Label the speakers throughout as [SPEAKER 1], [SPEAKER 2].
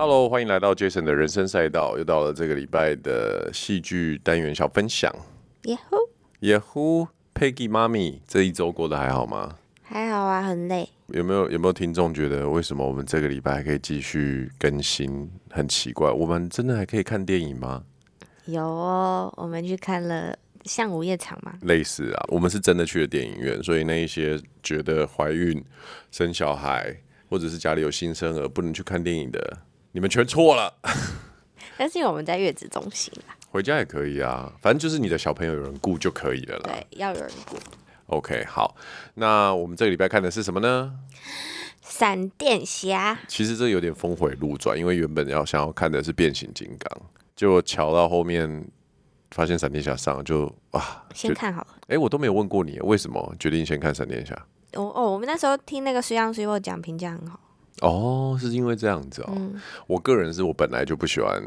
[SPEAKER 1] Hello，欢迎来到 Jason 的人生赛道，又到了这个礼拜的戏剧单元小分享。
[SPEAKER 2] 耶呼
[SPEAKER 1] 耶呼，Peggy 妈咪，这一周过得还好吗？
[SPEAKER 2] 还好啊，很累。
[SPEAKER 1] 有没有有没有听众觉得为什么我们这个礼拜还可以继续更新？很奇怪，我们真的还可以看电影吗？
[SPEAKER 2] 有哦，我们去看了。像午夜场吗？
[SPEAKER 1] 类似啊，我们是真的去了电影院，所以那一些觉得怀孕、生小孩，或者是家里有新生儿不能去看电影的，你们全错了。
[SPEAKER 2] 但是因为我们在月子中心啦，
[SPEAKER 1] 回家也可以啊，反正就是你的小朋友有人顾就可以了啦。
[SPEAKER 2] 对，要有人顾。
[SPEAKER 1] OK，好，那我们这个礼拜看的是什么呢？
[SPEAKER 2] 闪电侠。
[SPEAKER 1] 其实这有点峰回路转，因为原本要想要看的是变形金刚，结果瞧到后面。发现闪电侠上就哇，
[SPEAKER 2] 先看好了。
[SPEAKER 1] 哎、欸，我都没有问过你，为什么决定先看闪电侠？
[SPEAKER 2] 哦哦，我们那时候听那个水样水货讲评价很好。
[SPEAKER 1] 哦，是因为这样子哦。嗯、我个人是我本来就不喜欢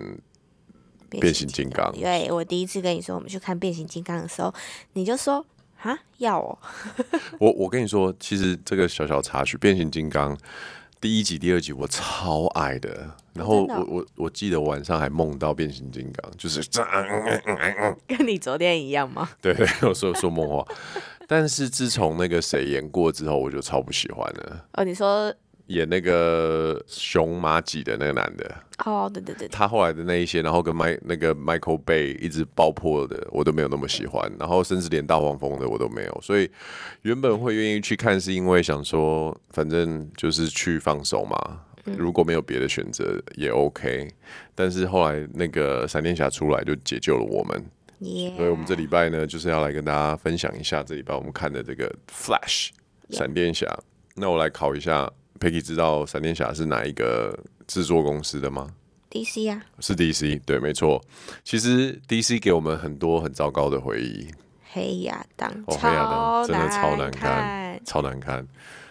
[SPEAKER 1] 变形金刚。
[SPEAKER 2] 因为我第一次跟你说我们去看变形金刚的时候，你就说啊要哦。
[SPEAKER 1] 我我跟你说，其实这个小小插曲，变形金刚。第一集、第二集我超爱的，然后我我我记得晚上还梦到变形金刚，就是
[SPEAKER 2] 跟你昨天一样吗？
[SPEAKER 1] 对，我说说梦话。但是自从那个谁演过之后，我就超不喜欢了。
[SPEAKER 2] 哦，你说。
[SPEAKER 1] 演那个熊马吉的那个男的。
[SPEAKER 2] 哦，对对对，
[SPEAKER 1] 他后来的那一些，然后跟麦那个 Michael Bay 一直爆破的，我都没有那么喜欢，然后甚至连大黄蜂的我都没有，所以原本会愿意去看，是因为想说，反正就是去放手嘛，如果没有别的选择也 OK，但是后来那个闪电侠出来就解救了我们.所以我们这礼拜呢就是要来跟大家分享一下这礼拜我们看的这个 Flash 闪电侠，那我来考一下。Peggy 知道闪电侠是哪一个制作公司的吗
[SPEAKER 2] ？DC 啊，
[SPEAKER 1] 是 DC，对，没错。其实 DC 给我们很多很糟糕的回忆。
[SPEAKER 2] 黑亚当，
[SPEAKER 1] 哦，黑亚当真的超难看，超难看，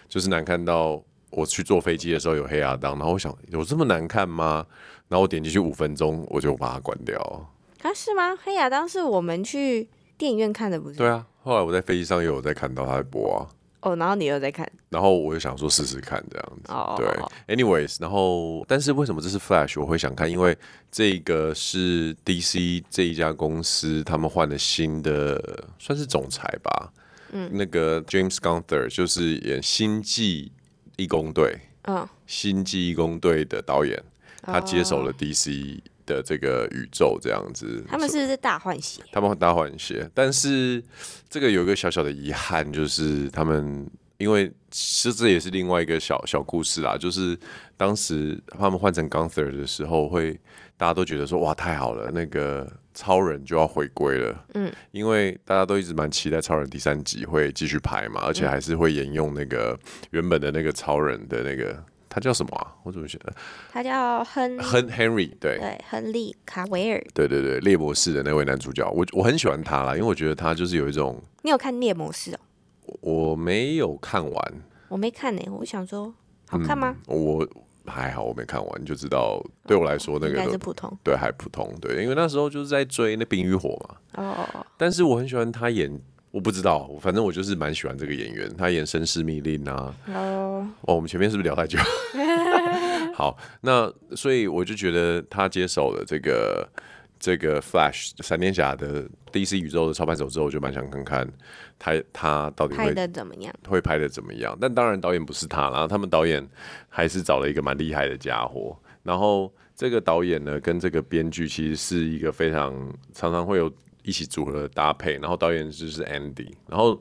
[SPEAKER 1] 就是难看到我去坐飞机的时候有黑亚当，然后我想有这么难看吗？然后我点进去五分钟，我就把它关掉。
[SPEAKER 2] 啊，是吗？黑亚当是我们去电影院看的，不是？
[SPEAKER 1] 对啊，后来我在飞机上也有在看到他在播啊。
[SPEAKER 2] 哦，然后你又在看，
[SPEAKER 1] 然后我就想说试试看这样子，
[SPEAKER 2] 哦、
[SPEAKER 1] 对，anyways，然后但是为什么这是 Flash 我会想看？因为这个是 DC 这一家公司，他们换了新的算是总裁吧，嗯，那个 James Gunther 就是演星际义工队，嗯，星际义工队的导演，他接手了 DC。的这个宇宙这样子，
[SPEAKER 2] 他们是不是大换血？
[SPEAKER 1] 他们会大换血，但是这个有一个小小的遗憾，就是他们因为其实这也是另外一个小小故事啦，就是当时他们换成 Gunther 的时候，会大家都觉得说哇太好了，那个超人就要回归了，嗯，因为大家都一直蛮期待超人第三集会继续拍嘛，而且还是会沿用那个原本的那个超人的那个。他叫什么啊？我怎么觉得
[SPEAKER 2] 他叫亨
[SPEAKER 1] 亨 Henry 对
[SPEAKER 2] 对，亨利卡维尔
[SPEAKER 1] 对对对，猎魔士的那位男主角，我我很喜欢他啦，因为我觉得他就是有一种。
[SPEAKER 2] 你有看猎魔士哦？
[SPEAKER 1] 我没有看完，
[SPEAKER 2] 我没看呢、欸。我想说，好看吗？
[SPEAKER 1] 嗯、我还好，我没看完，就知道对我来说那个
[SPEAKER 2] 还是普通，
[SPEAKER 1] 对，还普通，对，因为那时候就是在追那冰与火嘛。哦哦。但是我很喜欢他演。我不知道，反正我就是蛮喜欢这个演员，他演《绅士密令》啊。哦，哦，我们前面是不是聊太久？好，那所以我就觉得他接手了这个这个 Flash 闪电侠的 DC 宇宙的操盘手之后，我就蛮想看看他他到底会
[SPEAKER 2] 拍的怎么样，
[SPEAKER 1] 会拍的怎么样。但当然导演不是他，然后他们导演还是找了一个蛮厉害的家伙。然后这个导演呢，跟这个编剧其实是一个非常常常会有。一起组合搭配，然后导演就是 Andy，然后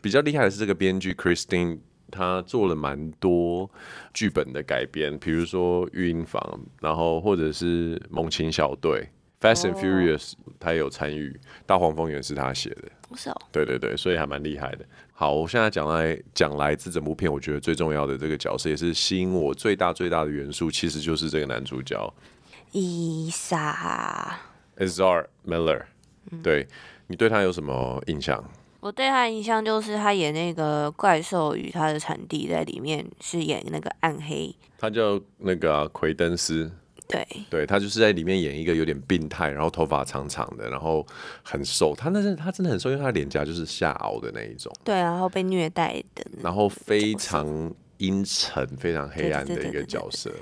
[SPEAKER 1] 比较厉害的是这个编剧 Christine，他做了蛮多剧本的改编，比如说《育婴房》，然后或者是《猛禽小队》，Fast and Furious，他也有参与，《大黄蜂》也是他写的，
[SPEAKER 2] 不是哦，
[SPEAKER 1] 对对对，所以还蛮厉害的。好，我现在讲来讲来自整部片，我觉得最重要的这个角色，也是吸引我最大最大的元素，其实就是这个男主角。
[SPEAKER 2] 伊莎
[SPEAKER 1] Ezra Miller。对，你对他有什么印象？
[SPEAKER 2] 我对他的印象就是他演那个怪兽与他的产地，在里面是演那个暗黑。
[SPEAKER 1] 他叫那个、啊、奎登斯。
[SPEAKER 2] 对，
[SPEAKER 1] 对他就是在里面演一个有点病态，然后头发长长的，然后很瘦。他那是他真的很瘦，因为他脸颊就是下凹的那一种。
[SPEAKER 2] 对，然后被虐待的。
[SPEAKER 1] 然后非常阴沉、非常黑暗的一个角色。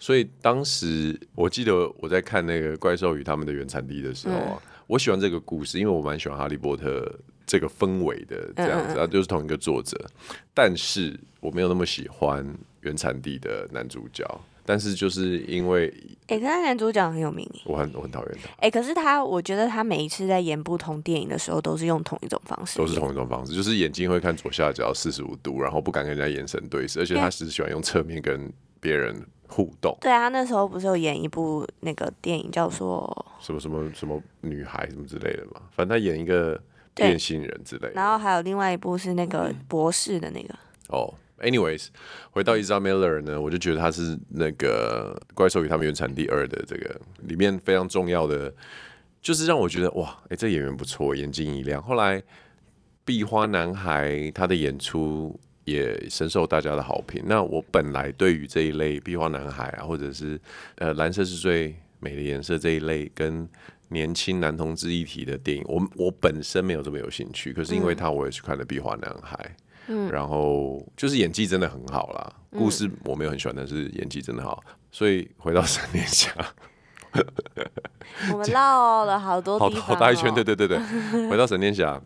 [SPEAKER 1] 所以当时我记得我在看那个怪兽与他们的原产地的时候啊，嗯、我喜欢这个故事，因为我蛮喜欢哈利波特这个氛围的这样子，啊，就是同一个作者，但是我没有那么喜欢原产地的男主角。但是就是因为，
[SPEAKER 2] 哎、欸，可是男主角很有名，
[SPEAKER 1] 我很我很讨厌他。
[SPEAKER 2] 哎、欸，可是他，我觉得他每一次在演不同电影的时候，都是用同一种方式，
[SPEAKER 1] 都是同一种方式，就是眼睛会看左下角四十五度，然后不敢跟人家眼神对视，而且他只喜欢用侧面跟别人互动。
[SPEAKER 2] 对啊，那时候不是有演一部那个电影叫做
[SPEAKER 1] 什么什么什么女孩什么之类的嘛？反正他演一个变性人之类的。
[SPEAKER 2] 然后还有另外一部是那个博士的那个、嗯、哦。
[SPEAKER 1] Anyways，回到 Isa Miller 呢，我就觉得他是那个《怪兽与他们原产地二》的这个里面非常重要的，就是让我觉得哇，哎、欸，这演员不错，眼睛一亮。后来《壁花男孩》他的演出也深受大家的好评。那我本来对于这一类《壁画男孩》啊，或者是呃《蓝色是最美的颜色》这一类跟年轻男同志一体的电影，我我本身没有这么有兴趣。可是因为他，我也去看了《壁画男孩》。嗯，然后就是演技真的很好啦，嗯、故事我没有很喜欢，但是演技真的好，所以回到闪电侠，
[SPEAKER 2] 我们绕了好多
[SPEAKER 1] 好，好大一圈，对对对对，回到闪电侠，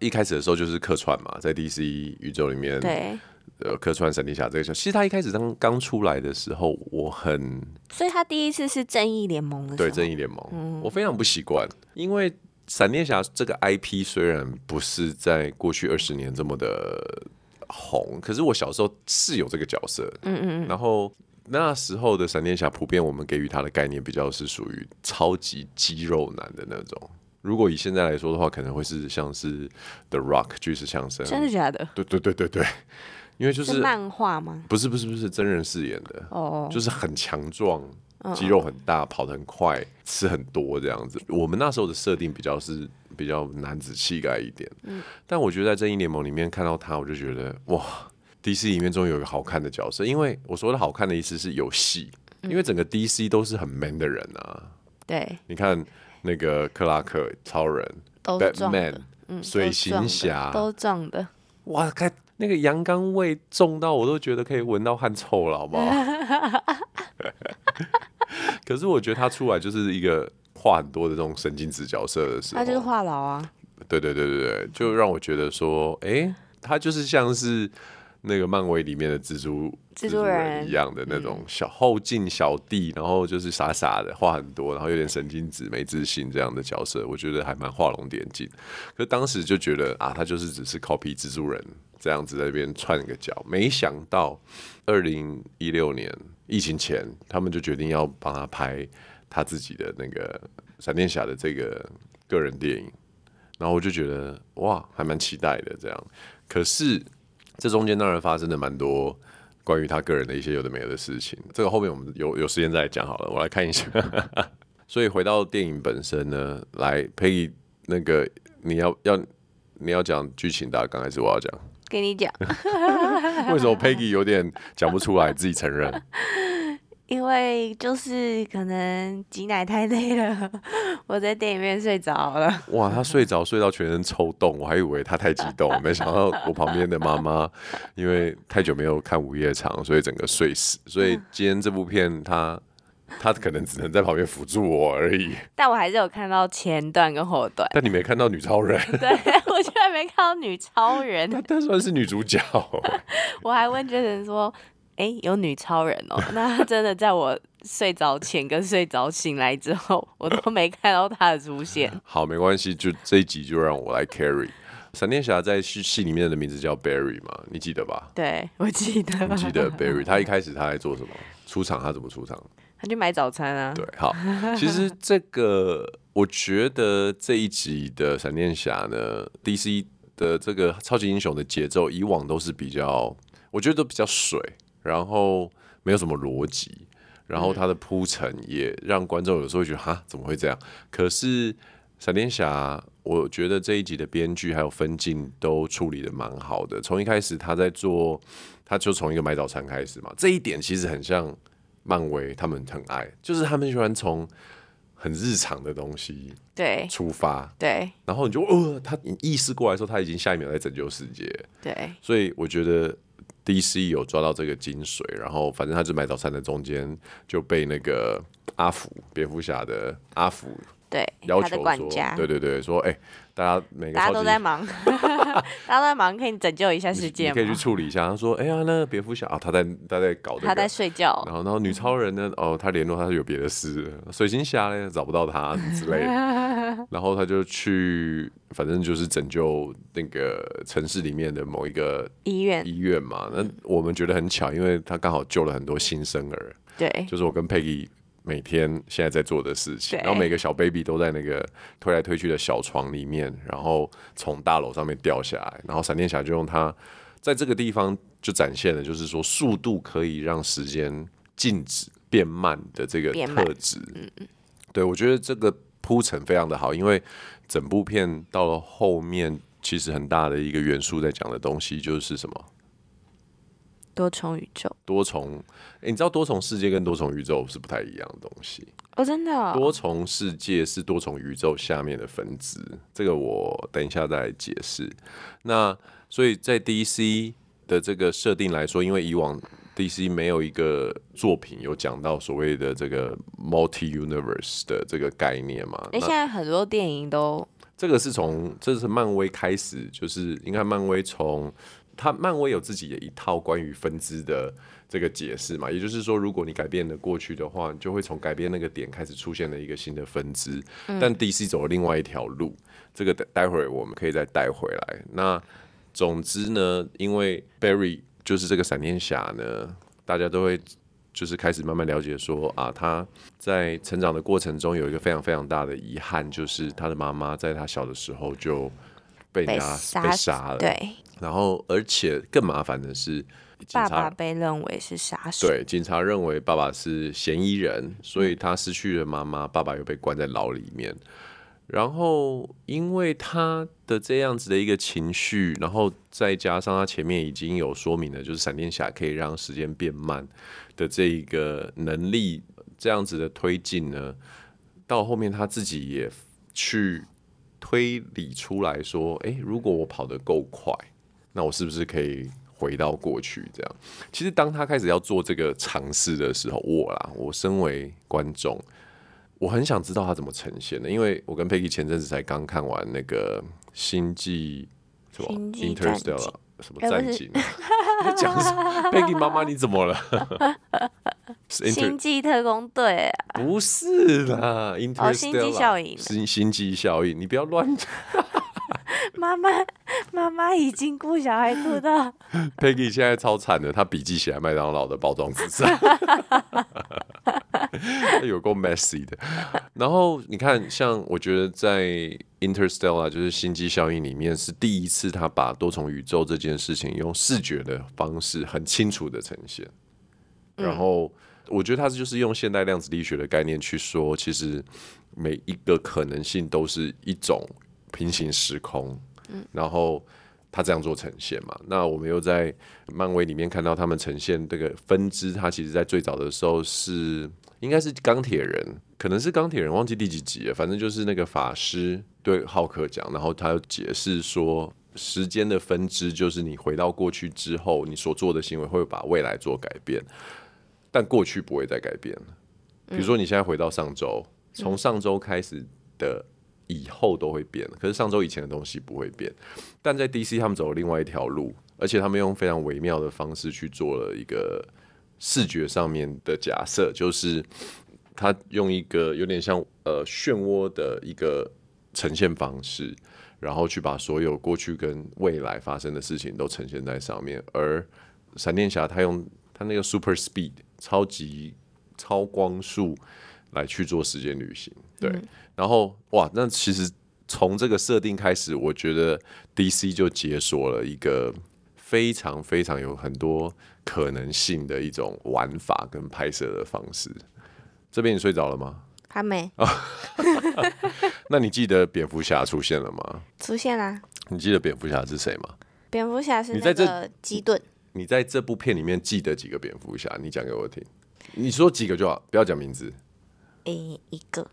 [SPEAKER 1] 一开始的时候就是客串嘛，在 DC 宇宙里面，
[SPEAKER 2] 对，
[SPEAKER 1] 呃，客串闪电侠这个角色，其实他一开始刚刚出来的时候，我很，
[SPEAKER 2] 所以他第一次是正义联盟的，
[SPEAKER 1] 对正义联盟，嗯、我非常不习惯，因为。闪电侠这个 IP 虽然不是在过去二十年这么的红，可是我小时候是有这个角色。嗯嗯。然后那时候的闪电侠，普遍我们给予他的概念比较是属于超级肌肉男的那种。如果以现在来说的话，可能会是像是 The Rock 巨石强森。
[SPEAKER 2] 真的假的？
[SPEAKER 1] 对对对对对。因为就是，
[SPEAKER 2] 是漫画吗？
[SPEAKER 1] 不是不是不是真人饰演的。哦。就是很强壮。肌肉很大，跑得很快，吃很多这样子。我们那时候的设定比较是比较男子气概一点，嗯，但我觉得在正义联盟里面看到他，我就觉得哇，DC 里面终于有一个好看的角色。因为我说的好看的意思是有戏，因为整个 DC 都是很 man 的人啊。对，你看那个克拉克、超人、Batman、水行侠
[SPEAKER 2] 都壮的。
[SPEAKER 1] 哇，看那个阳刚味重到我都觉得可以闻到汗臭了，好不好？可是我觉得他出来就是一个话很多的这种神经质角色的时候，
[SPEAKER 2] 他就是话痨啊。
[SPEAKER 1] 对对对对对，就让我觉得说，哎、欸，他就是像是那个漫威里面的蜘蛛蜘蛛人一样的那种小后进小弟，然后就是傻傻的话很多，然后有点神经质、没自信这样的角色，我觉得还蛮画龙点睛。可是当时就觉得啊，他就是只是 copy 蜘蛛人这样子在那边串一个脚，没想到二零一六年。疫情前，他们就决定要帮他拍他自己的那个闪电侠的这个个人电影，然后我就觉得哇，还蛮期待的这样。可是这中间当然发生了蛮多关于他个人的一些有的没有的事情，这个后面我们有有时间再来讲好了。我来看一下。所以回到电影本身呢，来 Peggy 那个你要要你要讲剧情大纲还是我要讲？
[SPEAKER 2] 给你讲，
[SPEAKER 1] 为什么 Peggy 有点讲不出来，自己承认？
[SPEAKER 2] 因为就是可能挤奶太累了，我在电影院睡着了。
[SPEAKER 1] 哇，他睡着睡到全身抽动，我还以为他太激动，没想到我旁边的妈妈因为太久没有看午夜场，所以整个睡死。所以今天这部片他。他可能只能在旁边辅助我而已，
[SPEAKER 2] 但我还是有看到前段跟后段。
[SPEAKER 1] 但你没看到女超人？
[SPEAKER 2] 对，我居然没看到女超人。
[SPEAKER 1] 她算是女主角。
[SPEAKER 2] 我还问 Jason 说：“哎、欸，有女超人哦？” 那她真的在我睡着前跟睡着醒来之后，我都没看到她的出现。
[SPEAKER 1] 好，没关系，就这一集就让我来 carry。闪电侠在戏戏里面的名字叫 Barry 嘛，你记得吧？
[SPEAKER 2] 对，我记得。
[SPEAKER 1] 你记得 Barry？他一开始他在做什么？出场他怎么出场？
[SPEAKER 2] 他去买早餐啊。
[SPEAKER 1] 对，好。其实这个，我觉得这一集的闪电侠呢，DC 的这个超级英雄的节奏，以往都是比较，我觉得都比较水，然后没有什么逻辑，然后他的铺陈也让观众有时候会觉得哈，怎么会这样？可是闪电侠，我觉得这一集的编剧还有分镜都处理的蛮好的。从一开始他在做，他就从一个买早餐开始嘛，这一点其实很像。漫威他们很爱，就是他们喜欢从很日常的东西对出发，对，然后你就呃，他意识过来说他已经下一秒在拯救世界，对，所以我觉得 DC 有抓到这个精髓，然后反正他就买早餐的中间就被那个阿福蝙蝠侠的阿福
[SPEAKER 2] 对
[SPEAKER 1] 要求
[SPEAKER 2] 说，对
[SPEAKER 1] 对对，说哎、欸，大家每个
[SPEAKER 2] 大家都在忙，大家都在忙，可以拯救一下世界吗？
[SPEAKER 1] 你可以去处理一下。他说，哎呀，那个蝙蝠侠啊，他在他在搞、这个，
[SPEAKER 2] 他在睡觉。
[SPEAKER 1] 然后然后女超人呢，哦，他联络他是有别的事，水晶侠呢找不到他之类的，然后他就去。反正就是拯救那个城市里面的某一个医院医院嘛。那我们觉得很巧，因为他刚好救了很多新生儿。
[SPEAKER 2] 对，
[SPEAKER 1] 就是我跟 Peggy 每天现在在做的事情。然后每个小 baby 都在那个推来推去的小床里面，然后从大楼上面掉下来。然后闪电侠就用它在这个地方就展现了，就是说速度可以让时间静止变慢的这个特质。嗯嗯，对，我觉得这个铺陈非常的好，因为。整部片到了后面，其实很大的一个元素在讲的东西就是什么？
[SPEAKER 2] 多重宇宙。
[SPEAKER 1] 多重，欸，你知道多重世界跟多重宇宙是不太一样的东西
[SPEAKER 2] 哦，真的哦。
[SPEAKER 1] 多重世界是多重宇宙下面的分支，这个我等一下再来解释。那所以在 DC 的这个设定来说，因为以往 DC 没有一个作品有讲到所谓的这个 multi universe 的这个概念嘛？
[SPEAKER 2] 哎、欸，现在很多电影都
[SPEAKER 1] 这个是从这是漫威开始，就是应该漫威从它漫威有自己的一套关于分支的这个解释嘛？也就是说，如果你改变了过去的话，你就会从改变那个点开始出现了一个新的分支。嗯、但 DC 走了另外一条路，这个待会儿我们可以再带回来。那总之呢，因为 Barry。就是这个闪电侠呢，大家都会就是开始慢慢了解说啊，他在成长的过程中有一个非常非常大的遗憾，就是他的妈妈在他小的时候就被人家被杀了。
[SPEAKER 2] 对，
[SPEAKER 1] 然后而且更麻烦的是，
[SPEAKER 2] 爸爸被认为是杀手。
[SPEAKER 1] 对，警察认为爸爸是嫌疑人，所以他失去了妈妈，爸爸又被关在牢里面。然后，因为他的这样子的一个情绪，然后再加上他前面已经有说明了，就是闪电侠可以让时间变慢的这一个能力，这样子的推进呢，到后面他自己也去推理出来说，诶，如果我跑得够快，那我是不是可以回到过去？这样，其实当他开始要做这个尝试的时候，我啦，我身为观众。我很想知道他怎么呈现的，因为我跟佩奇前阵子才刚看完那个星际什么 Interstellar 什么战警，讲什么？佩奇妈妈你怎么了？
[SPEAKER 2] 星际特工队啊？
[SPEAKER 1] 不是啦，Interstellar
[SPEAKER 2] 星际效应，
[SPEAKER 1] 星星际效应，你不要乱讲。
[SPEAKER 2] 妈妈，妈妈已经顾小孩顾到。
[SPEAKER 1] Peggy 现在超惨的，他笔记写在麦当劳的包装纸上，有够 messy 的。然后你看，像我觉得在 Interstellar 就是星际效应里面，是第一次他把多重宇宙这件事情用视觉的方式很清楚的呈现。然后我觉得他就是用现代量子力学的概念去说，其实每一个可能性都是一种。平行时空，嗯然后他这样做呈现嘛？那我们又在漫威里面看到他们呈现这个分支，他其实在最早的时候是应该是钢铁人，可能是钢铁人，忘记第几集了。反正就是那个法师对浩克讲，然后他又解释说，时间的分支就是你回到过去之后，你所做的行为会把未来做改变，但过去不会再改变。比如说你现在回到上周，从上周开始的。以后都会变，可是上周以前的东西不会变。但在 DC 他们走了另外一条路，而且他们用非常微妙的方式去做了一个视觉上面的假设，就是他用一个有点像呃漩涡的一个呈现方式，然后去把所有过去跟未来发生的事情都呈现在上面。而闪电侠他用他那个 super speed 超级超光速来去做时间旅行，对。嗯然后哇，那其实从这个设定开始，我觉得 DC 就解锁了一个非常非常有很多可能性的一种玩法跟拍摄的方式。这边你睡着了吗？
[SPEAKER 2] 还没。
[SPEAKER 1] 那你记得蝙蝠侠出现了吗？
[SPEAKER 2] 出现啦。
[SPEAKER 1] 你记得蝙蝠侠是谁吗？
[SPEAKER 2] 蝙蝠侠是那个基顿。
[SPEAKER 1] 你在这部片里面记得几个蝙蝠侠？你讲给我听。你说几个就好，不要讲名字。
[SPEAKER 2] 诶，一个。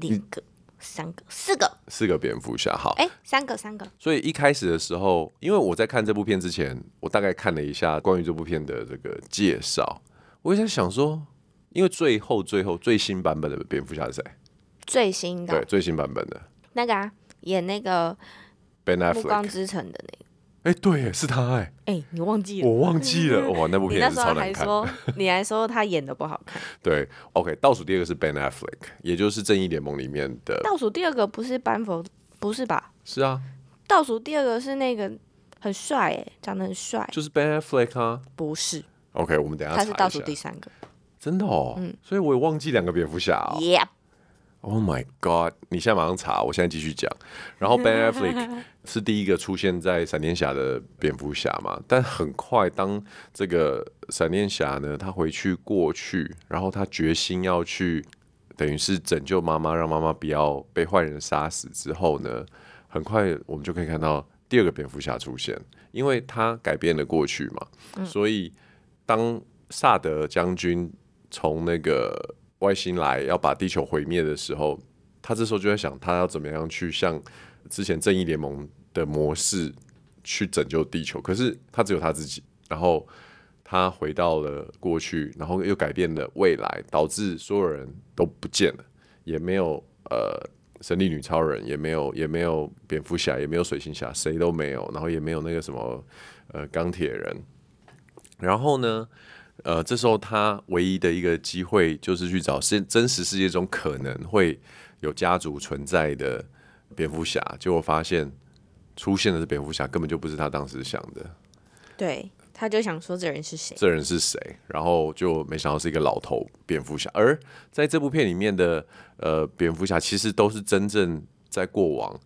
[SPEAKER 2] 两个、三个，四个，
[SPEAKER 1] 四个蝙蝠侠。好，
[SPEAKER 2] 哎、欸，三个，三个。
[SPEAKER 1] 所以一开始的时候，因为我在看这部片之前，我大概看了一下关于这部片的这个介绍，我也在想说，因为最后最后最新版本的蝙蝠侠是谁？
[SPEAKER 2] 最新的，
[SPEAKER 1] 对，最新版本的
[SPEAKER 2] 那个啊，演那个
[SPEAKER 1] Ben Affleck
[SPEAKER 2] 暮光之城的那个。
[SPEAKER 1] 哎，对，是他哎，
[SPEAKER 2] 哎，你忘记了？
[SPEAKER 1] 我忘记了，哇，那部片是超难看。
[SPEAKER 2] 你那时候还说，你还说他演的不好看。
[SPEAKER 1] 对，OK，倒数第二个是 Ben Affleck，也就是正义联盟里面的。
[SPEAKER 2] 倒数第二个不是班佛，不是吧？
[SPEAKER 1] 是啊。
[SPEAKER 2] 倒数第二个是那个很帅哎，长得很帅，
[SPEAKER 1] 就是 Ben Affleck 啊？
[SPEAKER 2] 不是。
[SPEAKER 1] OK，我们等下
[SPEAKER 2] 他是倒数第三个。
[SPEAKER 1] 真的哦，嗯，所以我也忘记两个蝙蝠侠哦。
[SPEAKER 2] Yep。
[SPEAKER 1] Oh my God！你现在马上查，我现在继续讲。然后 Ben Affleck 是第一个出现在闪电侠的蝙蝠侠嘛？但很快，当这个闪电侠呢，他回去过去，然后他决心要去，等于是拯救妈妈，让妈妈不要被坏人杀死之后呢，很快我们就可以看到第二个蝙蝠侠出现，因为他改变了过去嘛。嗯、所以当萨德将军从那个外星来要把地球毁灭的时候，他这时候就在想，他要怎么样去像之前正义联盟的模式去拯救地球。可是他只有他自己，然后他回到了过去，然后又改变了未来，导致所有人都不见了，也没有呃神力女超人，也没有 也没有蝙蝠侠，也没有水行侠，谁都没有，然后也没有那个什么呃钢铁人。然后呢？呃，这时候他唯一的一个机会就是去找现真实世界中可能会有家族存在的蝙蝠侠，结果发现出现的是蝙蝠侠，根本就不是他当时想的。
[SPEAKER 2] 对，他就想说这人是谁？
[SPEAKER 1] 这人是谁？然后就没想到是一个老头蝙蝠侠。而在这部片里面的呃蝙蝠侠，其实都是真正在过往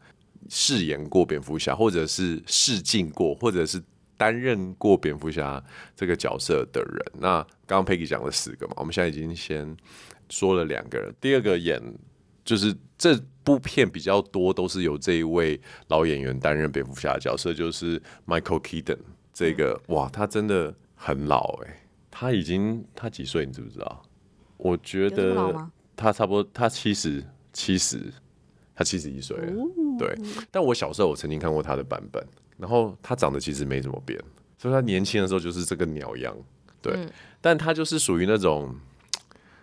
[SPEAKER 1] 饰演过蝙蝠侠，或者是试镜过，或者是。担任过蝙蝠侠这个角色的人，那刚刚 Peggy 讲了四个嘛，我们现在已经先说了两个人。第二个演就是这部片比较多都是由这一位老演员担任蝙蝠侠的角色，就是 Michael Keaton。这个、嗯、哇，他真的很老哎、欸，他已经他几岁？你知不知道？我觉得他差不多，他七十七十，他七十一岁了。对，但我小时候我曾经看过他的版本。然后他长得其实没怎么变，所以他年轻的时候就是这个鸟样，对。嗯、但他就是属于那种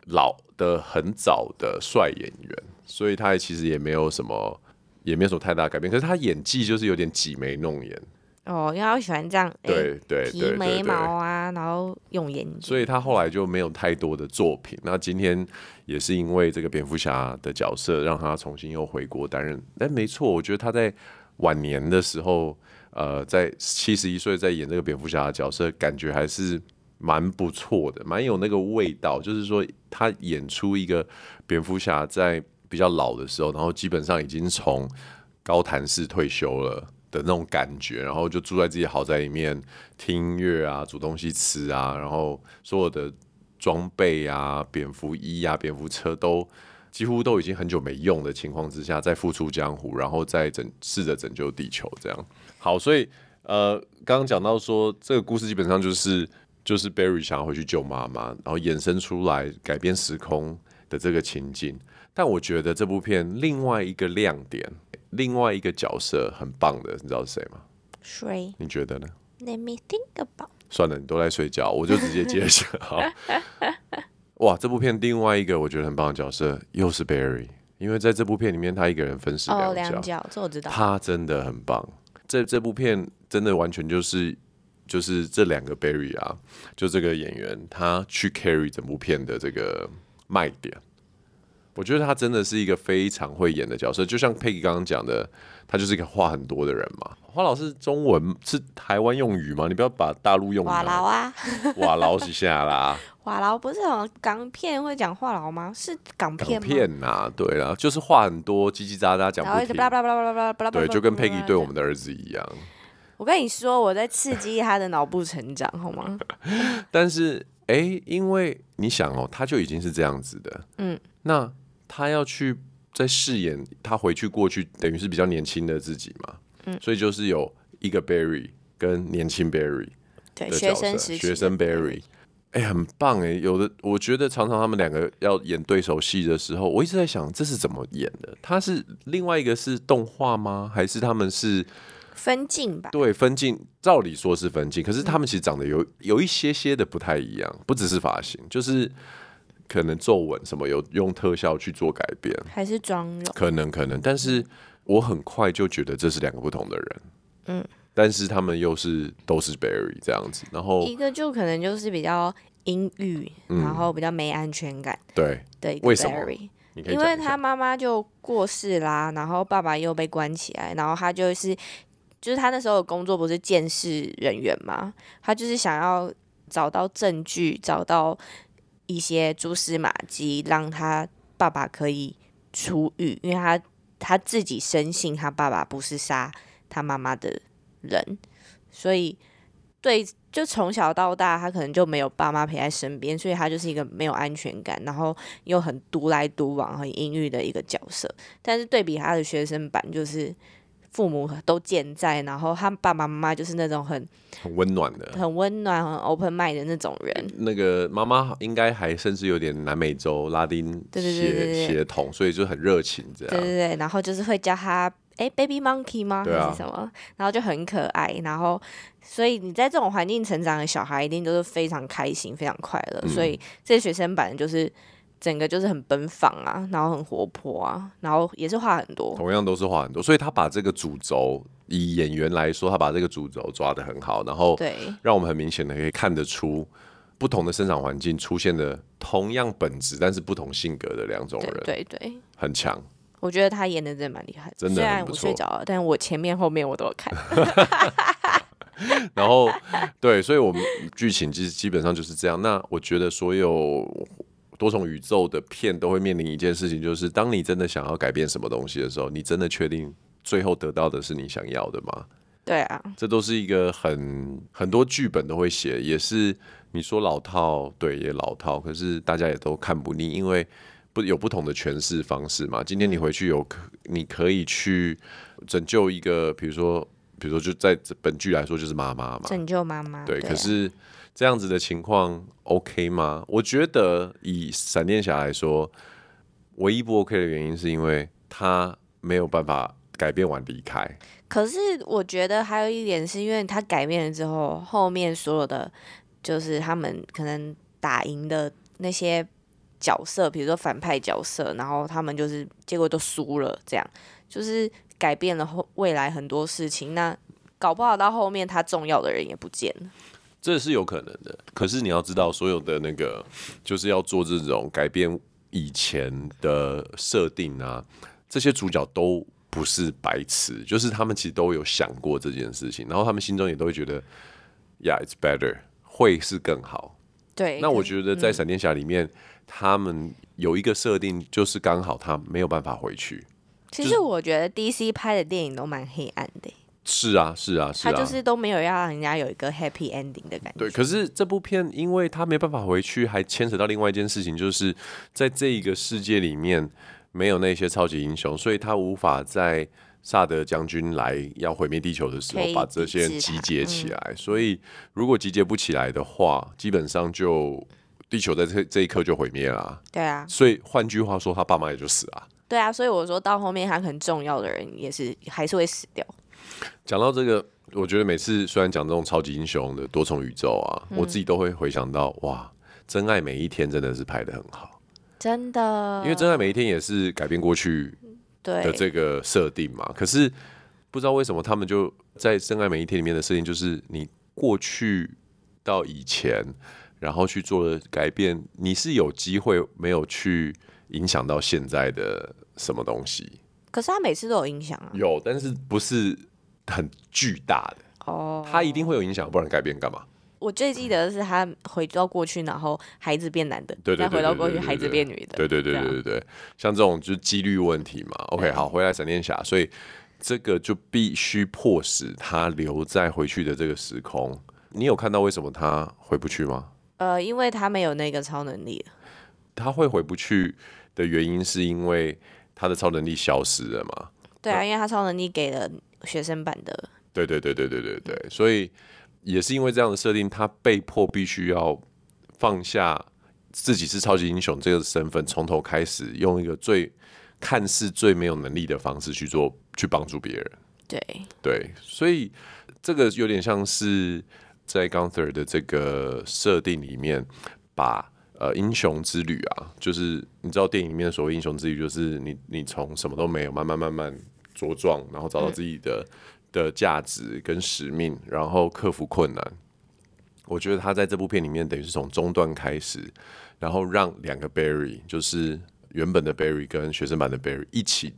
[SPEAKER 1] 老的很早的帅演员，所以他其实也没有什么，也没有什么太大改变。可是他演技就是有点挤眉弄眼。哦，因为他喜欢这样，对对，提眉毛啊，然后用眼睛。所以他后来就没有太多的作品。那今天也是因为这个蝙蝠侠的角色，让他重新又回国担任。哎，没错，我觉得他在晚年的时候。呃，在七十一岁在演这个蝙蝠侠的角色，感觉还是蛮不错的，蛮有那个味道。就是说，他演出一个蝙蝠侠在比较老的时候，然后基本上已经从高谭市退休了的那种感觉，然后就住在自己豪宅里面听音乐啊，煮东西吃啊，然后所有的装备啊、蝙蝠衣啊、蝙蝠车都。几乎都已经很久没用的情况之下，再复出江湖，然后再拯试着拯救地球，这样好。所以呃，刚刚讲到说这个故事基本上就是就是 Barry 想要回去救妈妈，然后衍生出来改变时空的这个情境。但我觉得这部片另外一个亮点，另外一个角色很棒的，你知道是谁吗？谁？你觉得呢？Let me think about。算了，你都在睡觉，我就直接接下。好。哇，这部片另外一个我觉得很棒的角色又是 Barry，因为在这部片里面他一个人分饰两角，哦、两角，这我知道。他真的很棒，这这部片真的完全就是就是这两个 Barry 啊，就这个演员他去 carry 整部片的这个卖点。我觉得他真的是一个非常会演的角色，就像 Peggy 刚刚讲的，他就是一个话很多的人嘛。花老师中文是台湾用语吗？你不要把大陆用语。话痨啊，话痨一下啦。话痨不是什港片会讲话痨吗？是港片吗？片呐、啊，对啊，就是话很多，叽叽喳喳讲不停。对，就跟 Peggy 对我们的儿子一样。我跟你说，我在刺激他的脑部成长，好吗？但是，哎、欸，因为你想哦，他就已经是这样子的，嗯，那。他要去再饰演他回去过去，等于是比较年轻的自己嘛，嗯，所以就是有一个 Barry 跟年轻 Barry 对学生学生 Barry，哎、欸，很棒哎！有的我觉得常常他们两个要演对手戏的时候，我一直在想这是怎么演的？他是另外一个是动画吗？还是他们是
[SPEAKER 2] 分镜吧？
[SPEAKER 1] 对，分镜。照理说是分镜，可是他们其实长得有有一些些的不太一样，不只是发型，就是可能皱纹什么有用特效去做改变，
[SPEAKER 2] 还是妆容？
[SPEAKER 1] 可能可能，但是我很快就觉得这是两个不同的人。嗯。但是他们又是都是 Barry 这样子，然后
[SPEAKER 2] 一个就可能就是比较阴郁，嗯、然后比较没安全感。
[SPEAKER 1] 对
[SPEAKER 2] 对，为什么？因为他妈妈就过世啦，然后爸爸又被关起来，然后他就是就是他那时候的工作不是监视人员嘛，他就是想要找到证据，找到一些蛛丝马迹，让他爸爸可以出狱，因为他他自己深信他爸爸不是杀他妈妈的人，所以对，就从小到大，他可能就没有爸妈陪在身边，所以他就是一个没有安全感，然后又很独来独往、很阴郁的一个角色。但是对比他的学生版，就是父母都健在，然后他爸爸妈妈就是那种很
[SPEAKER 1] 很温暖的、
[SPEAKER 2] 很温暖、很 open mind 的那种人。
[SPEAKER 1] 那个妈妈应该还甚至有点南美洲拉丁血血统，所以就很热情这样。
[SPEAKER 2] 对对对，然后就是会叫他。哎，Baby Monkey 吗？还是什么？然后就很可爱，然后所以你在这种环境成长的小孩一定都是非常开心、非常快乐。嗯、所以这学生版就是整个就是很奔放啊，然后很活泼啊，然后也是话很多。
[SPEAKER 1] 同样都是话很多，所以他把这个主轴以演员来说，他把这个主轴抓得很好，然后对，让我们很明显的可以看得出不同的生长环境出现的同样本质但是不同性格的两种人，
[SPEAKER 2] 对对，对，
[SPEAKER 1] 很强。
[SPEAKER 2] 我觉得他演的真的蛮厉害的，
[SPEAKER 1] 真的。虽然我
[SPEAKER 2] 睡着了，但我前面后面我都有看。
[SPEAKER 1] 然后，对，所以我们剧情其实基本上就是这样。那我觉得所有多重宇宙的片都会面临一件事情，就是当你真的想要改变什么东西的时候，你真的确定最后得到的是你想要的吗？
[SPEAKER 2] 对啊，
[SPEAKER 1] 这都是一个很很多剧本都会写，也是你说老套，对，也老套，可是大家也都看不腻，因为。不有不同的诠释方式嘛？今天你回去有可，你可以去拯救一个，比如说，比如说就在本剧来说就是妈妈嘛，
[SPEAKER 2] 拯救妈妈。
[SPEAKER 1] 对，可是这样子的情况 OK 吗？我觉得以闪电侠来说，唯一不 OK 的原因是因为他没有办法改变完离开。
[SPEAKER 2] 可是我觉得还有一点是因为他改变了之后，后面所有的就是他们可能打赢的那些。角色，比如说反派角色，然后他们就是结果都输了，这样就是改变了后未来很多事情。那搞不好到后面他重要的人也不见了，
[SPEAKER 1] 这是有可能的。可是你要知道，所有的那个就是要做这种改变以前的设定啊，这些主角都不是白痴，就是他们其实都有想过这件事情，然后他们心中也都会觉得，Yeah, it's better，会是更好。
[SPEAKER 2] 对，
[SPEAKER 1] 那我觉得在闪电侠里面。嗯他们有一个设定，就是刚好他没有办法回去。
[SPEAKER 2] 其实我觉得 DC 拍的电影都蛮黑暗的。
[SPEAKER 1] 是啊，是啊，是啊。
[SPEAKER 2] 他就是都没有要让人家有一个 happy ending 的感觉。
[SPEAKER 1] 对，可是这部片因为他没办法回去，还牵扯到另外一件事情，就是在这一个世界里面没有那些超级英雄，所以他无法在萨德将军来要毁灭地球的时候把这些人集结起来。嗯。所以如果集结不起来的话，基本上就。地球在这这一刻就毁灭了，
[SPEAKER 2] 对啊，
[SPEAKER 1] 所以换句话说，他爸妈也就死了，
[SPEAKER 2] 对啊，所以我说到后面，他很重要的人也是还是会死掉。
[SPEAKER 1] 讲到这个，我觉得每次虽然讲这种超级英雄的多重宇宙啊，嗯、我自己都会回想到，哇，真爱每一天真的是拍得很好，
[SPEAKER 2] 真的，
[SPEAKER 1] 因为真爱每一天也是改变过去的这个设定嘛，可是不知道为什么他们就在真爱每一天里面的设定，就是你过去到以前。然后去做了改变，你是有机会没有去影响到现在的什么东西？
[SPEAKER 2] 可是他每次都有影响啊。
[SPEAKER 1] 有，但是不是很巨大的哦。他一定会有影响，不然改变干嘛？
[SPEAKER 2] 我最记得的是他回到过去，然后孩子变男的，对对，再回到过去，孩子变女的，
[SPEAKER 1] 对对对对对对。像这种就是几率问题嘛。OK，好，回来闪电侠，所以这个就必须迫使他留在回去的这个时空。你有看到为什么他回不去吗？
[SPEAKER 2] 呃，因为他没有那个超能力，
[SPEAKER 1] 他会回不去的原因是因为他的超能力消失了嘛？
[SPEAKER 2] 对啊，因为他超能力给了学生版的。
[SPEAKER 1] 对对对对对对对，所以也是因为这样的设定，他被迫必须要放下自己是超级英雄这个身份，从头开始用一个最看似最没有能力的方式去做，去帮助别人。
[SPEAKER 2] 对
[SPEAKER 1] 对，所以这个有点像是在 Gunther 的这个设定里面，把呃英雄之旅啊，就是你知道电影里面所谓英雄之旅，就是你你从什么都没有，慢慢慢慢茁壮，然后找到自己的、嗯、的价值跟使命，然后克服困难。我觉得他在这部片里面等于是从中段开始，然后让两个 Barry，就是原本的 Barry 跟学生版的 Barry 一起。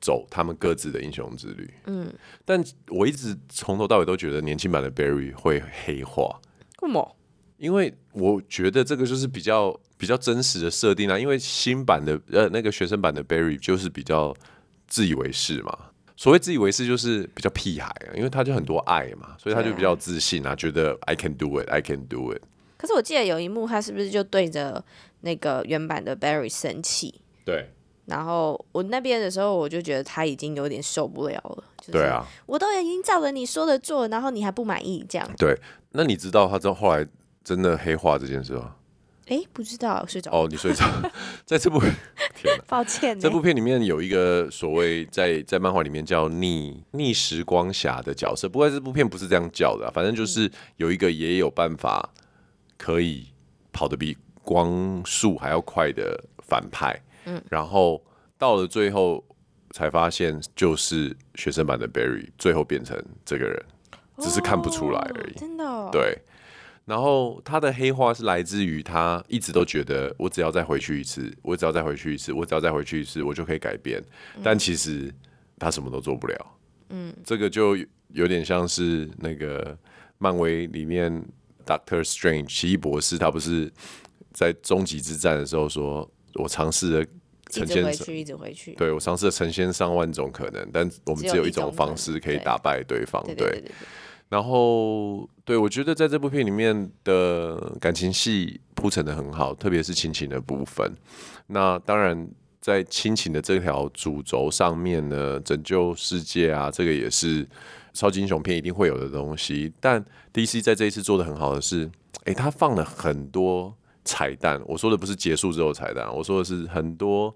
[SPEAKER 1] 走他们各自的英雄之旅。嗯，但我一直从头到尾都觉得年轻版的 Barry 会黑化。
[SPEAKER 2] 为什么？
[SPEAKER 1] 因为我觉得这个就是比较比较真实的设定啊。因为新版的呃那个学生版的 Barry 就是比较自以为是嘛。所谓自以为是就是比较屁孩啊，因为他就很多爱嘛，所以他就比较自信啊，觉得 I can do it, I can do it。
[SPEAKER 2] 可是我记得有一幕，他是不是就对着那个原版的 Barry 生气？
[SPEAKER 1] 对。
[SPEAKER 2] 然后我那边的时候，我就觉得他已经有点受不了了。
[SPEAKER 1] 对啊，
[SPEAKER 2] 我都已经照着你说的做，然后你还不满意，这样。
[SPEAKER 1] 对，那你知道他之后后来真的黑化这件事吗？
[SPEAKER 2] 哎，不知道，睡着。
[SPEAKER 1] 哦，你睡着。在这部，天，
[SPEAKER 2] 抱歉。
[SPEAKER 1] 这部片里面有一个所谓在在漫画里面叫逆逆时光侠的角色，不过这部片不是这样叫的啊，反正就是有一个也有办法可以跑得比光速还要快的反派。嗯，然后到了最后才发现，就是学生版的 Barry 最后变成这个人，只是看不出来而已。
[SPEAKER 2] 真的。
[SPEAKER 1] 对。然后他的黑化是来自于他一直都觉得，我只要再回去一次，我只要再回去一次，我只要再回去一次，我就可以改变。但其实他什么都做不了。嗯。这个就有点像是那个漫威里面 Doctor Strange 奇异博士，他不是在终极之战的时候说。我尝试了成千上，
[SPEAKER 2] 一直回去，
[SPEAKER 1] 对，我尝试了成千上万种可能，但我们只有一种方式可以打败对方。对，然后对，我觉得在这部片里面的感情戏铺陈得很好，特别是亲情的部分。那当然，在亲情的这条主轴上面呢，拯救世界啊，这个也是超级英雄片一定会有的东西。但 DC 在这一次做得很好的是，哎，他放了很多。彩蛋，我说的不是结束之后彩蛋，我说的是很多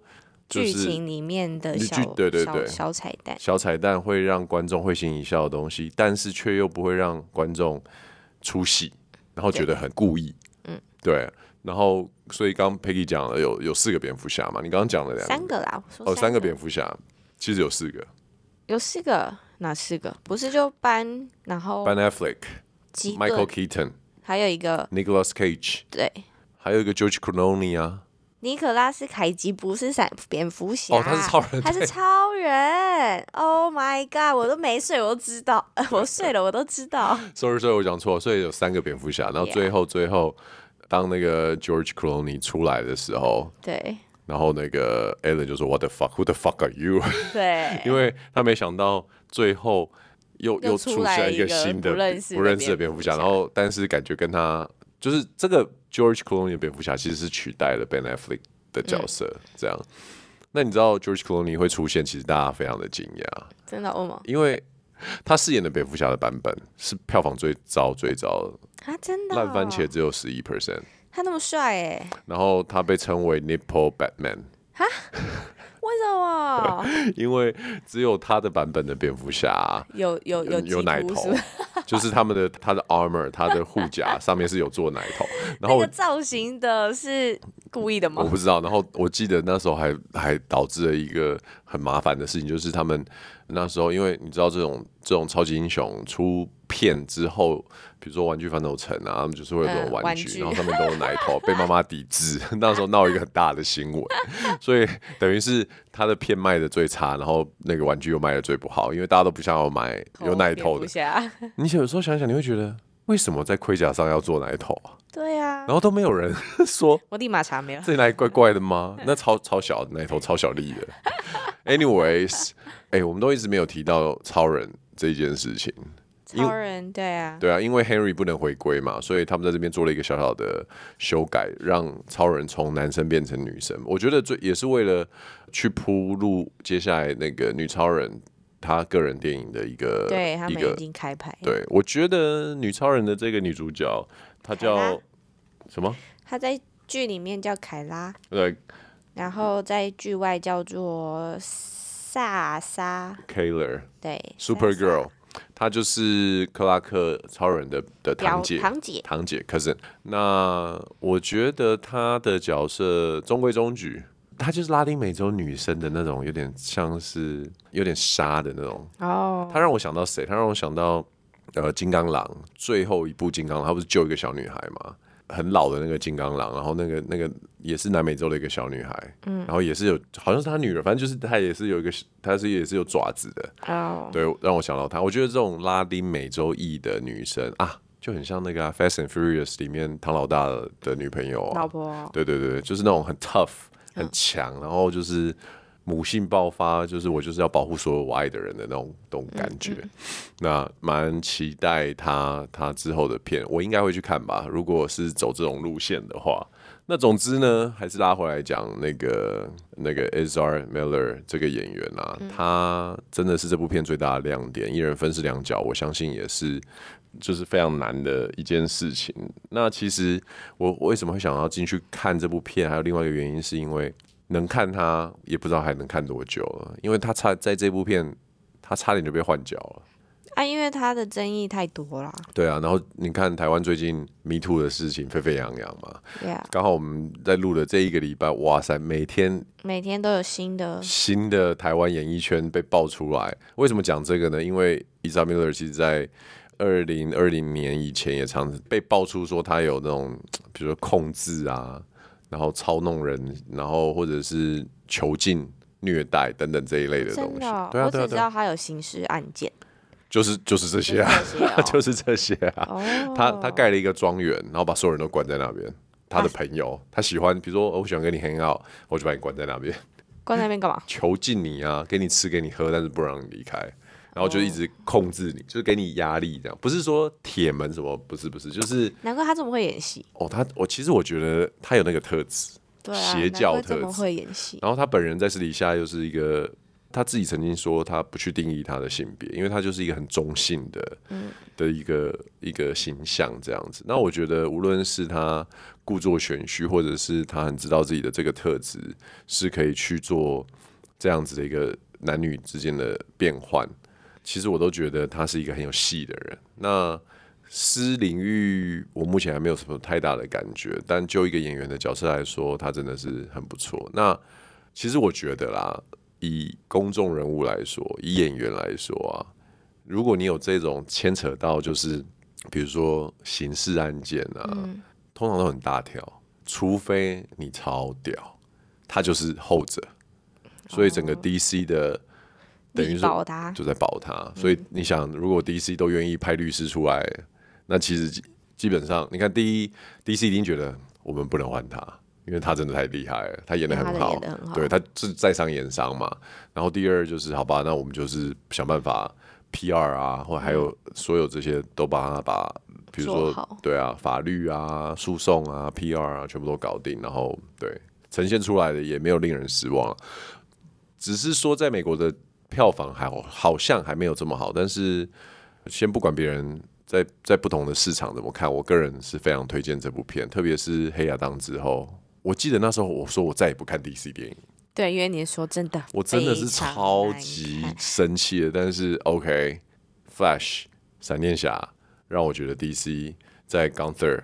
[SPEAKER 1] 剧
[SPEAKER 2] 情里面的小
[SPEAKER 1] 对对对
[SPEAKER 2] 小彩蛋，
[SPEAKER 1] 小彩蛋会让观众会心一笑的东西，但是却又不会让观众出戏，然后觉得很故意。嗯，对。然后，所以刚 Peggy 讲了有有四个蝙蝠侠嘛？你刚刚讲了两个
[SPEAKER 2] 三个啦，
[SPEAKER 1] 个哦，三个蝙蝠侠，其实有四个，
[SPEAKER 2] 有四个哪四个？不是就班，然后
[SPEAKER 1] Ben Affleck，Michael Keaton，
[SPEAKER 2] 还有一个
[SPEAKER 1] Nicholas Cage，
[SPEAKER 2] 对。
[SPEAKER 1] 还有一个 George Clooney 啊，
[SPEAKER 2] 尼可拉斯凯吉不是闪蝙蝠侠
[SPEAKER 1] 哦，他是超人，
[SPEAKER 2] 他是超人。Oh my god，我都没睡，我都知道，我睡了，我都知道。
[SPEAKER 1] sorry sorry，我讲错，所以有三个蝙蝠侠，然后最后最后当那个 George Clooney 出来的时候，
[SPEAKER 2] 对，
[SPEAKER 1] 然后那个 Ellen 就说 What the fuck？Who the fuck are you？
[SPEAKER 2] 对，
[SPEAKER 1] 因为他没想到最后又又出现一个新的不认识的蝙蝠侠，然后但是感觉跟他。就是这个 George Clooney 的蝙蝠侠其实是取代了 Ben Affleck 的角色，这样。那你知道 George Clooney 会出现，其实大家非常的惊讶。
[SPEAKER 2] 真的吗？
[SPEAKER 1] 因为他饰演的蝙蝠侠的版本是票房最糟最糟
[SPEAKER 2] 的啊！真的
[SPEAKER 1] 烂番茄只有十一 percent。
[SPEAKER 2] 他那么帅哎。
[SPEAKER 1] 然后他被称为 Nipple Batman。哈？
[SPEAKER 2] 为什么？
[SPEAKER 1] 因为只有他的版本的蝙蝠侠
[SPEAKER 2] 有有有
[SPEAKER 1] 有奶头。就是他们的他的 armor，他的护甲 上面是有做奶头，然后
[SPEAKER 2] 那个造型的是故意的吗？
[SPEAKER 1] 我不知道。然后我记得那时候还还导致了一个很麻烦的事情，就是他们那时候因为你知道这种这种超级英雄出片之后，比如说玩具反斗城啊，他们就是会有这种玩具，嗯、玩具然后上面都有奶头，被妈妈抵制，那时候闹一个很大的新闻，所以等于是他的片卖的最差，然后那个玩具又卖的最不好，因为大家都不想要买有奶头的。你有时候想想，你会觉得为什么在盔甲上要做奶头啊？
[SPEAKER 2] 对呀、啊，
[SPEAKER 1] 然后都没有人说，
[SPEAKER 2] 我立马查没有，
[SPEAKER 1] 这里哪里怪怪的吗？那超超小奶头，超小粒的。Anyways，哎、欸，我们都一直没有提到超人这件事情。
[SPEAKER 2] 超人对啊，
[SPEAKER 1] 对啊，因为 Henry 不能回归嘛，所以他们在这边做了一个小小的修改，让超人从男生变成女生。我觉得最也是为了去铺路接下来那个女超人她个人电影的一个，
[SPEAKER 2] 对，他们
[SPEAKER 1] 已
[SPEAKER 2] 经开拍。
[SPEAKER 1] 对，我觉得女超人的这个女主角她叫什么？
[SPEAKER 2] 她在剧里面叫凯拉。
[SPEAKER 1] 对。
[SPEAKER 2] 然后在剧外叫做萨莎。
[SPEAKER 1] Kayler。
[SPEAKER 2] 对。
[SPEAKER 1] Supergirl。他就是克拉克超人的的堂姐，
[SPEAKER 2] 堂姐，
[SPEAKER 1] 堂姐 cousin。那我觉得她的角色中规中矩，她就是拉丁美洲女生的那种，有点像是有点杀的那种。哦，她让我想到谁？她让我想到呃，金刚狼最后一部金刚狼，他不是救一个小女孩吗？很老的那个金刚狼，然后那个那个也是南美洲的一个小女孩，嗯，然后也是有，好像是她女儿，反正就是她也是有一个，她是也是有爪子的，哦，对，让我想到她。我觉得这种拉丁美洲裔的女生啊，就很像那个、啊《Fast and Furious》里面唐老大的女朋友、啊，老婆，对对对，就是那种很 tough 很强，然后就是。母性爆发，就是我就是要保护所有我爱的人的那种那种感觉。嗯嗯、那蛮期待她她之后的片，我应该会去看吧。如果是走这种路线的话，那总之呢，还是拉回来讲那个那个 Azar Miller 这个演员啊，嗯、他真的是这部片最大的亮点。一人分饰两角，我相信也是就是非常难的一件事情。那其实我为什么会想要进去看这部片，还有另外一个原因，是因为。能看他也不知道还能看多久了，因为他差在这部片，他差点就被换角了
[SPEAKER 2] 啊！因为他的争议太多了。
[SPEAKER 1] 对啊，然后你看台湾最近 Me Too 的事情沸沸扬扬嘛，刚好我们在录的这一个礼拜，哇塞，每天
[SPEAKER 2] 每天都有新的
[SPEAKER 1] 新的台湾演艺圈被爆出来。为什么讲这个呢？因为 Ezra Miller 其实在二零二零年以前也常被爆出说他有那种，比如说控制啊。然后操弄人，然后或者是囚禁、虐待等等这一类的东西。真的哦？对啊，
[SPEAKER 2] 我只知道他有刑事案件，
[SPEAKER 1] 就是就是这些啊，就是这些啊。他他盖了一个庄园，然后把所有人都关在那边。他的朋友，他喜欢，比如说我喜欢跟你 hang out，我就把你关在那边。
[SPEAKER 2] 关在那边干嘛？
[SPEAKER 1] 囚禁你啊，给你吃给你喝，但是不让你离开。然后就一直控制你，oh. 就是给你压力，这样不是说铁门什么，不是不是，就是
[SPEAKER 2] 难怪他这么会演戏
[SPEAKER 1] 哦。他我其实我觉得他有那个特质，对啊，邪教特质，这么
[SPEAKER 2] 会演戏。
[SPEAKER 1] 然后他本人在私底下又是一个，他自己曾经说他不去定义他的性别，因为他就是一个很中性的，的一个一个形象这样子。那我觉得无论是他故作玄虚，或者是他很知道自己的这个特质是可以去做这样子的一个男女之间的变换。其实我都觉得他是一个很有戏的人。那私领域我目前还没有什么太大的感觉，但就一个演员的角色来说，他真的是很不错。那其实我觉得啦，以公众人物来说，以演员来说啊，如果你有这种牵扯到，就是比如说刑事案件啊，嗯、通常都很大条，除非你超屌，他就是后者。所以整个 DC 的。等于说就在保他，所以你想，如果 DC 都愿意派律师出来，嗯、那其实基本上，你看，第一，DC 已经觉得我们不能换他，因为他真的太厉害了，他演的很好，他很好对，他是在商言商嘛。然后第二就是，好吧，那我们就是想办法 PR 啊，或还有所有这些都帮他把，比如说对啊，法律啊、诉讼啊、PR 啊，全部都搞定，然后对呈现出来的也没有令人失望，只是说在美国的。票房还好，好像还没有这么好。但是先不管别人在在不同的市场怎么看，我个人是非常推荐这部片。特别是黑亚当之后，我记得那时候我说我再也不看 DC 电影。
[SPEAKER 2] 对，因为你说真的，
[SPEAKER 1] 我真的是超级生气的。但是 OK，Flash 闪电侠让我觉得 DC 在 Gunther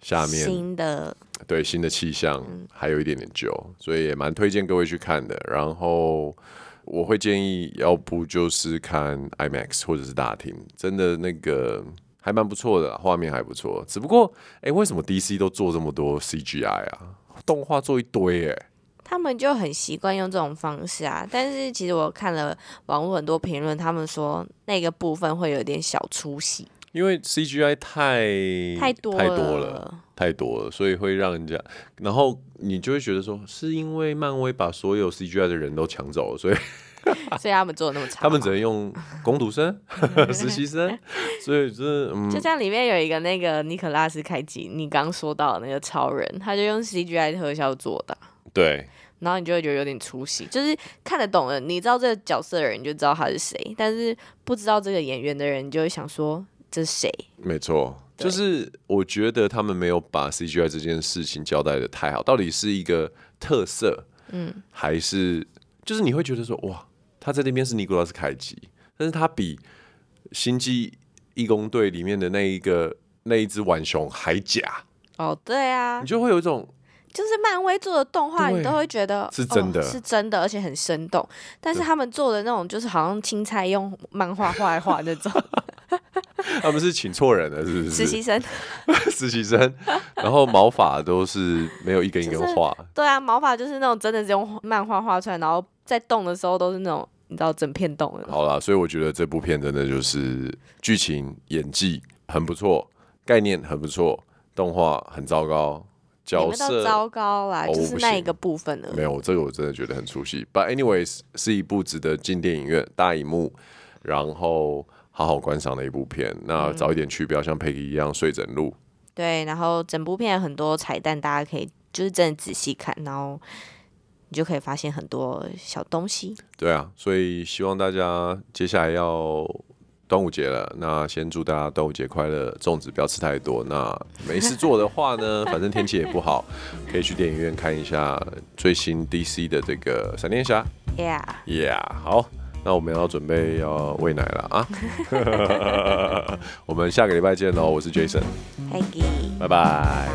[SPEAKER 1] 下面
[SPEAKER 2] 新的
[SPEAKER 1] 对新的气象还有一点点旧，所以也蛮推荐各位去看的。然后。我会建议，要不就是看 IMAX 或者是大厅，真的那个还蛮不错的，画面还不错。只不过，哎、欸，为什么 DC 都做这么多 CGI 啊？动画做一堆，哎，
[SPEAKER 2] 他们就很习惯用这种方式啊。但是其实我看了网络很多评论，他们说那个部分会有点小出戏。
[SPEAKER 1] 因为 CGI 太
[SPEAKER 2] 太多
[SPEAKER 1] 太多了，太多了，所以会让人家，然后你就会觉得说，是因为漫威把所有 CGI 的人都抢走了，所以
[SPEAKER 2] 所以他们做的那么差，
[SPEAKER 1] 他们只能用工读生、实习生，所以就是、嗯、
[SPEAKER 2] 就像里面有一个那个尼可拉斯凯奇，你刚说到的那个超人，他就用 CGI 特效做的，
[SPEAKER 1] 对，
[SPEAKER 2] 然后你就会觉得有点出戏，就是看得懂了，你知道这个角色的人就知道他是谁，但是不知道这个演员的人你就会想说。这是谁？
[SPEAKER 1] 没错，就是我觉得他们没有把 CGI 这件事情交代的太好，到底是一个特色，嗯，还是就是你会觉得说哇，他在那边是尼古拉斯凯奇，但是他比星际义工队里面的那一个那一只浣熊还假
[SPEAKER 2] 哦，对啊，
[SPEAKER 1] 你就会有一种。
[SPEAKER 2] 就是漫威做的动画，你都会觉得
[SPEAKER 1] 是真的，
[SPEAKER 2] 哦，是真的，而且很生动。但是他们做的那种，就是好像青菜用漫画画一画那种。
[SPEAKER 1] 他们是请错人了，是不是？
[SPEAKER 2] 实习生，
[SPEAKER 1] 实习生。然后毛发都是没有一根一根画，就是。
[SPEAKER 2] 对啊，毛发就是那种真的是用漫画画出来，然后在动的时候都是那种你知道整片动的。
[SPEAKER 1] 好啦，所以我觉得这部片真的就是剧情、演技很不错，概念很不错，动画很糟糕。角色
[SPEAKER 2] 糟糕啦，
[SPEAKER 1] 哦、
[SPEAKER 2] 就是那一个部分了。
[SPEAKER 1] 没有，这个我真的觉得很出戏。But anyways，是一部值得进电影院大荧幕，然后好好观赏的一部片。那早一点去，不要像佩奇一样睡整路。
[SPEAKER 2] 对，然后整部片很多彩蛋，大家可以就是真的仔细看，然后你就可以发现很多小东西。
[SPEAKER 1] 对啊，所以希望大家接下来要。端午节了，那先祝大家端午节快乐，粽子不要吃太多。那没事做的话呢，反正天气也不好，可以去电影院看一下最新 DC 的这个闪电侠。Yeah，Yeah，好，那我们要准备要喂奶了啊！我们下个礼拜见喽，我是
[SPEAKER 2] Jason，Peggy，
[SPEAKER 1] 拜拜。